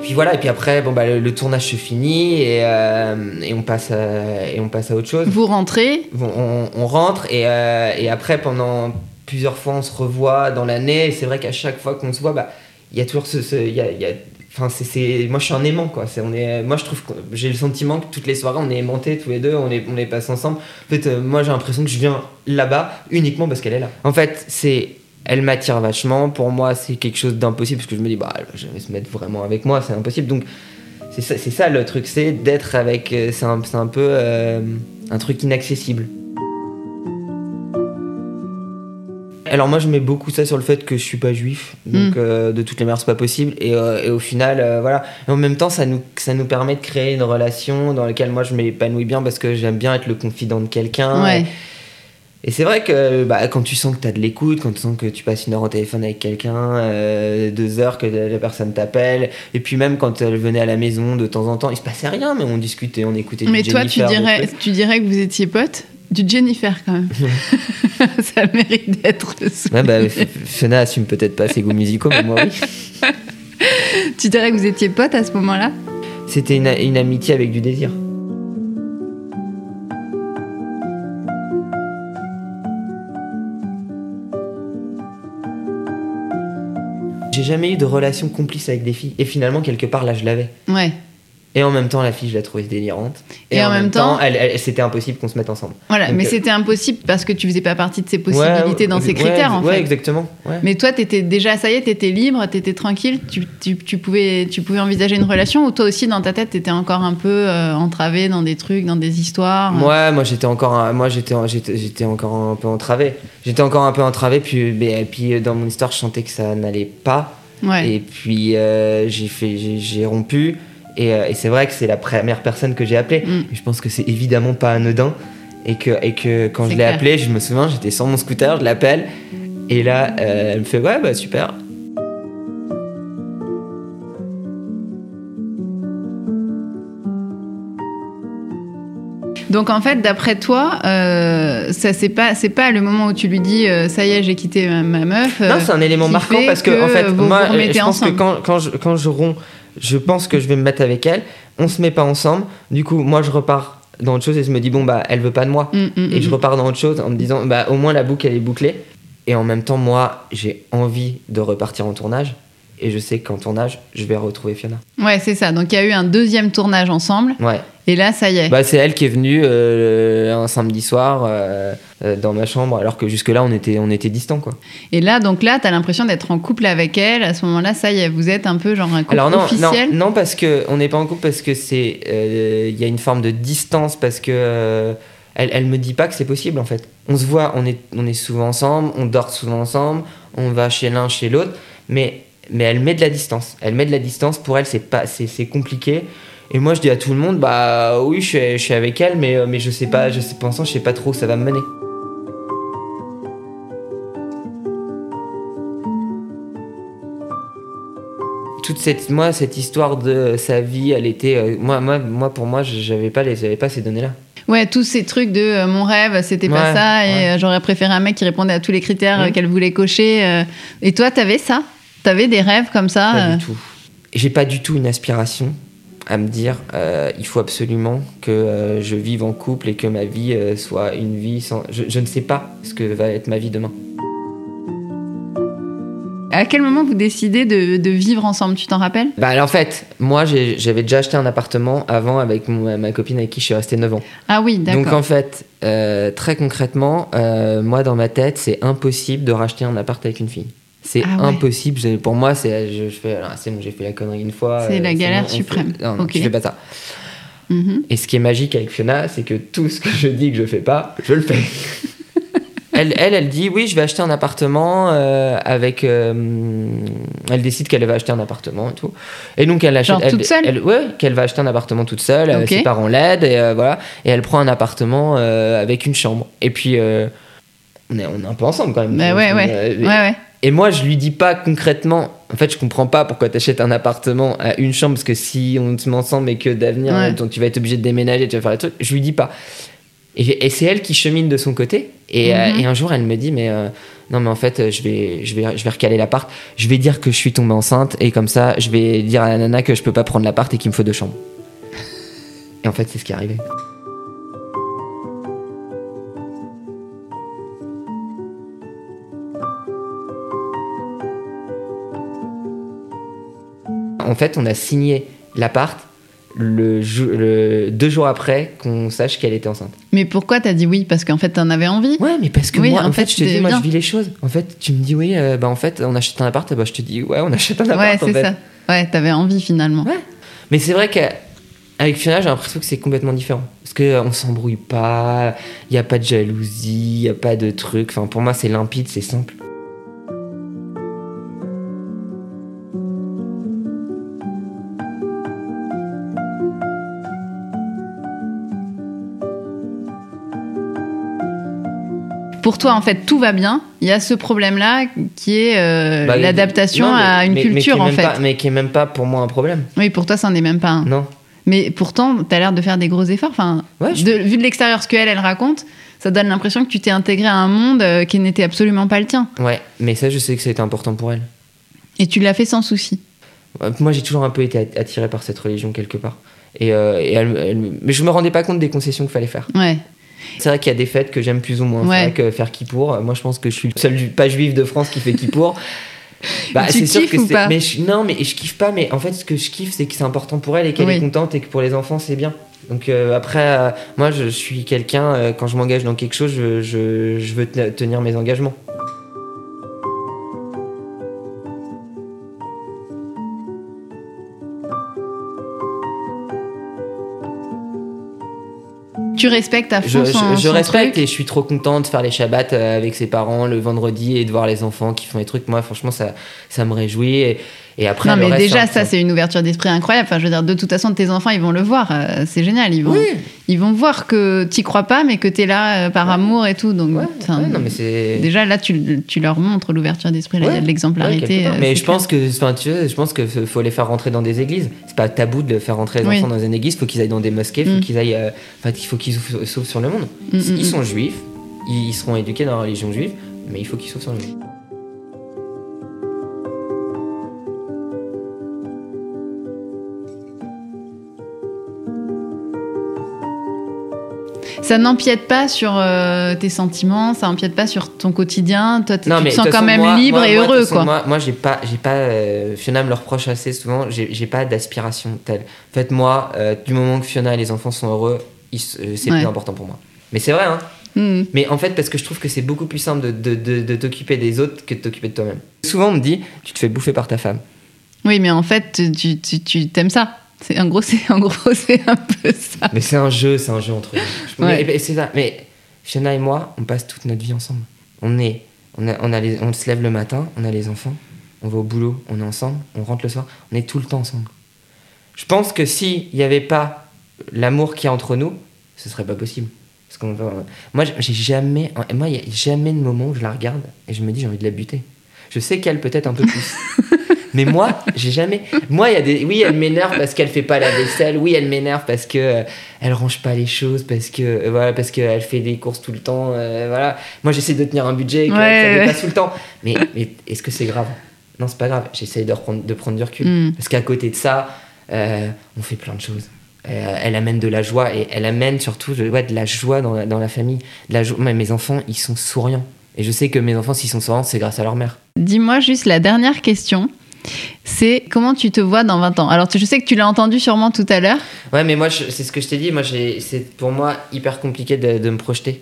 Puis voilà, et puis après, bon, bah, le, le tournage se finit et, euh, et, on passe à, et on passe à autre chose.
Vous rentrez.
Bon, on, on rentre et, euh, et après pendant plusieurs fois on se revoit dans l'année et c'est vrai qu'à chaque fois qu'on se voit bah il y a toujours ce, ce- y a, il y a- enfin c'est, c'est- moi je suis un aimant quoi c'est on est moi je trouve que j'ai le sentiment que toutes les soirées on est aimantés tous les deux on les on les passe ensemble en fait euh, moi j'ai l'impression que je viens là-bas uniquement parce qu'elle est là en fait c'est elle m'attire vachement pour moi c'est quelque chose d'impossible parce que je me dis bah elle va jamais se mettre vraiment avec moi c'est impossible donc c'est ça, le truc, c'est d'être avec. euh, C'est un, un peu euh, un truc inaccessible. Alors moi je mets beaucoup ça sur le fait que je suis pas juif, donc
Mm.
euh, de toutes les manières c'est pas possible. Et, euh, et au final, voilà. Et en même temps, ça nous, ça nous permet de créer une relation dans laquelle moi je m'épanouis bien parce que j'aime bien être le confident de quelqu'un.
Ouais.
Et c'est vrai que bah, quand tu sens que tu as de l'écoute, quand tu sens que tu passes une heure au téléphone avec quelqu'un, euh, deux heures que la, personne t'appelle, et puis même quand elle venait à la maison de temps en temps, il se passait rien, mais on discutait, on écoutait
Mais
du
toi, tu
Jennifer,
dirais, tu dirais que vous étiez potes du Jennifer quand même. ça mérite d'être.
Ouais, bah, F- Fiona assume peut-être pas ses goûts musicaux, mais moi oui.
Tu dirais que vous étiez potes à ce moment-là?
C'était une, une amitié avec du désir. J'ai jamais eu de relation complice avec des filles. Et finalement, quelque part, là, je l'avais.
Ouais.
Et en même temps, la fille, je la trouvais délirante.
Et en même temps-
elle, elle- c'était impossible qu'on se mette ensemble.
Voilà,
Donc,
mais
euh,
c'était impossible parce que tu faisais pas partie de ces possibilités
Ouais,
dans ces
ouais,
critères en
ouais,
fait.
exactement. ouais.
Mais toi, t'étais déjà, ça y est, t'étais libre, t'étais tranquille, tu, tu, tu pouvais, tu pouvais envisager une relation ou toi aussi dans ta tête, t'étais encore un peu euh, entravé dans des trucs, dans des histoires?
Moi, moi j'étais encore, un- moi j'étais, j'étais, j'étais encore un peu entravé. J'étais encore un peu entravé, puis, mais- et puis euh, dans mon histoire, je sentais que ça n'allait pas.
Ouais.
Et puis euh, j'ai fait, j'ai, j'ai rompu. Et, euh, et c'est vrai que c'est la première personne que j'ai appelée.
Mm.
Je pense que c'est évidemment pas anodin. Et que, et que quand je l'ai appelée, je me souviens, j'étais sur mon scooter, je l'appelle. Et là, euh, elle me fait ouais, bah super.
Donc en fait, d'après toi, euh, ça c'est pas, c'est pas le moment où tu lui dis euh, ça y est, j'ai quitté ma, ma meuf. euh,
Non, c'est un élément marquant parce que,
que
en fait, moi, je pense
ensemble.
que quand, quand, je, quand je romps, je pense que je vais me mettre avec elle. On se met pas ensemble. Du coup, moi, je repars dans autre chose et je me dis, bon, bah, elle veut pas de moi.
Mm, mm,
Et je
mm.
repars dans autre chose en me disant, bah, au moins la boucle, elle est bouclée. Et en même temps, moi, j'ai envie de repartir en tournage. Et je sais qu'en tournage, je vais retrouver Fiona.
Ouais, c'est ça. Donc il y a eu un deuxième tournage ensemble,
Ouais.
Et là, ça y est.
Bah, c'est elle qui est venue euh, un samedi soir euh, euh, dans ma chambre, alors que jusque-là, on était, on était distants, quoi.
Et là, donc là, t'as l'impression d'être en couple avec elle. À ce moment-là, ça y est, vous êtes un peu genre un couple
Alors non, non,
officiel.
non, parce que on n'est pas en couple parce que c'est il y a une forme de distance parce que elle, elle me dit pas que c'est possible en fait. On se voit, on est on est souvent ensemble, on dort souvent ensemble, on va chez l'un chez l'autre, mais mais elle met de la distance. Elle met de la distance pour elle c'est pas c'est c'est compliqué. Et moi je dis à tout le monde bah oui je suis, je suis avec elle mais euh, mais je sais pas je sais pour l'instant je sais pas trop où ça va me mener. toute cette moi cette histoire de sa vie elle était euh, moi moi moi pour moi j'avais pas les j'avais pas ces données là
Ouais, tous ces trucs de euh, mon rêve, c'était pas
Ouais,
ça, et euh, j'aurais préféré un mec qui répondait à tous les critères
Mhm.
qu'elle voulait cocher. Et toi, t'avais ça? T'avais des rêves comme ça
pas du tout j'ai pas du tout une aspiration à me dire euh, il faut absolument que euh, je vive en couple et que ma vie euh, soit une vie sans je, je ne sais pas ce que va être ma vie demain
À quel moment vous décidez de, de vivre ensemble Tu t'en rappelles?
Bah alors, en fait moi j'avais déjà acheté un appartement avant avec ma copine avec qui je suis resté 9 ans
Ah oui,
Donc
d'accord.
en fait, très concrètement, moi dans ma tête, c'est impossible de racheter un appart avec une fille. C'est
Ah ouais.
impossible. Pour moi, c'est je, je fais, c'est bon, j'ai fait la connerie une fois.
C'est la
bon,
galère
on fait-
suprême.
Non, je fais pas ça.
Mhm.
Et ce qui est magique avec Fiona, c'est que tout ce que je dis que je fais pas, je le fais. elle, elle, elle dit oui, je vais acheter un appartement euh, avec. euh, elle décide qu'elle va acheter un appartement et tout. Et donc elle achète.
Genre
elle,
toute seule
elle- Ouais, qu'elle va acheter un appartement toute seule. euh,
Ok.
ses parents l'aident et euh, voilà. Et elle prend un appartement euh, avec une chambre. Et puis. euh, on est, on est un peu ensemble quand même.
Bah ouais, ouais.
Euh,
Ouais, ouais.
Et moi, je lui dis pas concrètement. En fait, je comprends pas pourquoi tu achètes un appartement à une chambre, parce que si on se met ensemble et que d'avenir,
Ouais.
tu vas être obligé de déménager, tu vas faire les trucs. Je lui dis pas. Et, et c'est elle qui chemine de son côté. Et, euh,
Mhm.
et un jour, elle me dit, mais euh, non, mais en fait, je vais, je vais, je vais recaler l'appart. Je vais dire que je suis tombée enceinte et comme ça, je vais dire à la nana que je peux pas prendre l'appart et qu'il me faut deux chambres. Et en fait, c'est ce qui est arrivé. En fait, on a signé l'appart le, deux jours après qu'on sache qu'elle était enceinte.
Mais pourquoi t'as dit oui? Parce qu'en fait, t'en avais envie
Ouais, mais parce que
Oui,
moi,
en
en
fait,
fait, je te dis, moi,
bien.
je vis les choses. En fait, tu me dis, oui, euh, bah, en fait, on achète un appart, bah, je te dis, ouais, on achète un
Ouais,
appart. en
c'est ça. Ouais, t'avais envie finalement.
Ouais. Mais c'est vrai qu'avec Fiona, j'ai l'impression que c'est complètement différent. Parce qu'on s'embrouille pas, il n'y a pas de jalousie, il n'y a pas de truc. Enfin, pour moi, c'est limpide, c'est simple.
Pour toi, en fait, tout va bien. Il y a ce problème-là qui est euh,
Bah,
l'adaptation
non, mais-
à une
mais-
culture, en fait.
pas- mais qui est même pas pour moi un problème.
Oui, pour toi, ça n'en est même pas un.
Non.
Mais pourtant, t'as l'air de faire des gros efforts. Enfin,
Ouais, je-
de- vu de l'extérieur, ce qu'elle, elle raconte, ça donne l'impression que tu t'es intégré à un monde euh, qui n'était absolument pas le tien.
Ouais, mais ça, je sais que c'était important pour elle.
Et tu l'as fait sans souci.
Ouais, Moi, j'ai toujours un peu été attiré par cette religion quelque part. Et, euh, et elle- elle- mais je me rendais pas compte des concessions qu'il fallait faire.
Ouais.
C'est vrai qu'il y a des fêtes que j'aime plus ou moins.
Ouais.
C'est vrai que faire Kippour, moi je pense que je suis le seul pas juif de France qui fait Kippour. Bah,
Tu
c'est sûr que
ou pas
Mais je- non, mais je kiffe pas. Mais en fait, ce que je kiffe, c'est que c'est important pour elle et qu'elle
Oui.
est contente et que pour les enfants, c'est bien. Donc euh, après, euh, moi, je suis quelqu'un. euh, quand je m'engage dans quelque chose, je, je, je veux te- tenir mes engagements.
Tu respectes à
Je,
fond
je-
son,
je
son
respecte
truc.
et je suis trop content de faire les Shabbats euh, avec ses parents le vendredi et de voir les enfants qui font des trucs. Moi, franchement, ça, ça me réjouit. Et, et après,
Non, mais
reste,
déjà,
un-
ça, c'est une ouverture d'esprit incroyable. Enfin, je veux dire, de toute façon, tes enfants, ils vont le voir. euh, c'est génial. Ils vont,
Oui,
ils vont voir que t'y crois pas, mais que t'es là euh, par amour et tout. Donc,
ouais,
enfin,
ouais, non, mais c'est.
déjà, là, tu, tu leur montres l'ouverture d'esprit. Il l'exemplarité. Euh,
mais je pense que, enfin, tu vois, je pense que faut les faire rentrer dans des églises. C'est pas tabou de faire rentrer les
Oui.
enfants dans une église. Faut qu'ils aillent dans des mosquées. Faut
Mm.
qu'ils aillent. Enfin, il faut qu'ils s'ouvrent sur le monde.
Mm, mm,
Ils sont juifs. Ils seront éduqués dans la religion juive. Mais il faut qu'ils s'ouvrent sur le monde.
Ça n'empiète pas sur euh, tes sentiments, ça empiète pas sur ton quotidien. Toi,
Non,
tu te sens quand même
moi-
libre
moi-
et
moi,
heureux, quoi.
Moi, moi j'ai pas, j'ai pas. euh, Fiona me le reproche assez souvent. J'ai pas d'aspiration telle. En fait, moi, euh, du moment que Fiona et les enfants sont heureux, c'est
Ouais.
plus important pour moi. Mais c'est vrai, hein.
Mm.
Mais en fait, parce que je trouve que c'est beaucoup plus simple de, de, de- de t'occuper des autres que de t'occuper de toi-même. Souvent, on me dit, tu te fais bouffer par ta femme.
Oui, mais en fait, tu, tu, tu t'aimes ça. C'est en gros, c'est en gros, c'est un peu ça.
Mais c'est un jeu, c'est un jeu entre nous.
Ouais.
mais- c'est ça. Mais Fiona et moi, on passe toute notre vie ensemble. On est, on, a, on, a les- on se lève le matin, on a les enfants, on va au boulot, on est ensemble, on rentre le soir, on est tout le temps ensemble. Je pense que s'il n'y avait pas l'amour qu'il y a entre nous, ce serait pas possible. Parce qu'on moi, j'ai jamais, moi, il y a jamais de moment où je la regarde et je me dis j'ai envie de la buter. Je sais qu'elle peut-être un peu plus. Mais moi, j'ai jamais. Moi, il y a des. Oui, elle m'énerve parce qu'elle fait pas la vaisselle. Oui, elle m'énerve parce que euh, elle range pas les choses, parce que euh, voilà, parce qu'elle fait des courses tout le temps. euh, voilà. Moi, j'essaie de tenir un budget que
Ouais,
ça
ouais.
dépasse tout le temps. Mais, mais est-ce que c'est grave? Non, c'est pas grave. J'essaie de, reprendre- de prendre du recul.
Mm.
Parce qu'à côté de ça, euh, on fait plein de choses. Euh, elle amène de la joie et elle amène surtout de, ouais, de la joie dans la, dans la famille. De la joie. Moi, mes enfants, ils sont souriants. Et je sais que mes enfants, s'ils sont souriants, c'est grâce à leur mère.
Dis-moi juste la dernière question. C'est comment tu te vois dans 20 ans? Alors, tu- je sais que tu l'as entendu sûrement tout à l'heure.
Ouais, mais moi, c'est ce que je t'ai dit. Moi, c'est pour moi hyper compliqué de, de me projeter.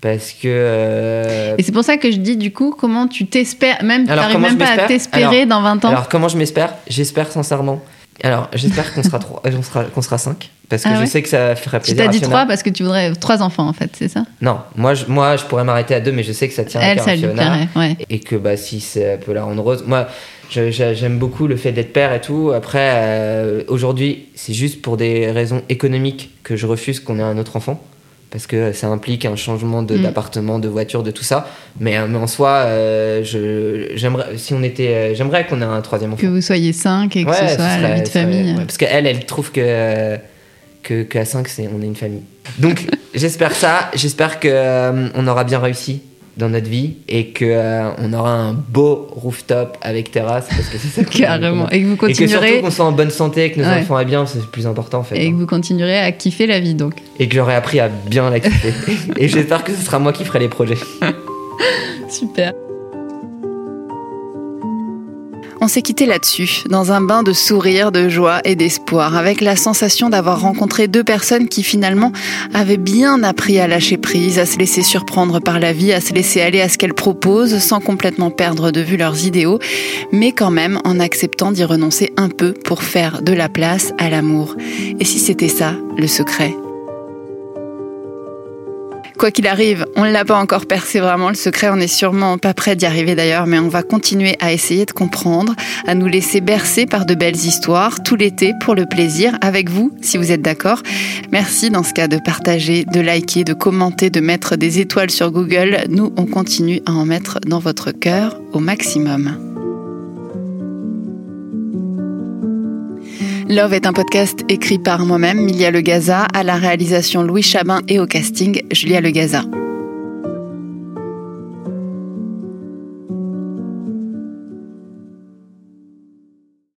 Parce que. euh,
Et c'est pour ça que je dis, du coup, comment tu t'espères, même tu n'arrives même pas à t'espérer dans 20 ans.
Alors, comment je m'espère? J'espère sincèrement. Alors, j'espère qu'on sera, trois- on sera, qu'on sera cinq. Parce que
Ah
je sais que ça ferait
tu
plaisir.
t'as
à
dit. 3 parce que tu voudrais trois enfants, en fait, c'est ça?
Non, moi je, moi, je pourrais m'arrêter à deux, mais je sais que ça tient à
Elle,
cœur
ça
à
lui plairait, ouais.
Et que bah, si ça peut la rendre heureuse. Moi, j'aime beaucoup le fait d'être père et tout. Après, euh, aujourd'hui, c'est juste pour des raisons économiques que je refuse qu'on ait un autre enfant. Parce que ça implique un changement de-
Mm.
d'appartement, de, voiture, de tout ça. Mais, euh, mais en soi, euh, je, j'aimerais, si on était, j'aimerais qu'on ait un troisième enfant.
Que vous soyez 5 et que
Ouais,
ce soit la vie de famille.
ouais, parce qu'elle, elle trouve que que qu'à 5 c'est on est une famille. Donc j'espère ça, j'espère que euh, on aura bien réussi dans notre vie et que euh, on aura un beau rooftop avec terrasse parce que c'est ça
Carrément. Et que vous
Et que surtout
continuerez,
qu'on soit en bonne santé, que nos
Ouais.
enfants aient bien, c'est le plus important en fait.
et que vous continuerez à kiffer la vie, donc.
Et que j'aurai appris à bien la kiffer. et j'espère que ce sera moi qui ferai les projets.
Super.
On s'est quitté là-dessus, dans un bain de sourire, de joie et d'espoir, avec la sensation d'avoir rencontré deux personnes qui finalement avaient bien appris à lâcher prise, à se laisser surprendre par la vie, à se laisser aller à ce qu'elle propose sans complètement perdre de vue leurs idéaux, mais quand même en acceptant d'y renoncer un peu pour faire de la place à l'amour. Et si c'était ça, le secret? Quoi qu'il arrive, on ne l'a pas encore percé vraiment le secret, on n'est sûrement pas prêt d'y arriver d'ailleurs, mais on va continuer à essayer de comprendre, à nous laisser bercer par de belles histoires tout l'été pour le plaisir avec vous, si vous êtes d'accord. Merci dans ce cas de partager, de liker, de commenter, de mettre des étoiles sur Google. Nous, on continue à en mettre dans votre cœur au maximum. Love est un podcast écrit par moi-même, Milia Le Gaza, à la réalisation Louis Chabin et au casting Julia Le Gaza.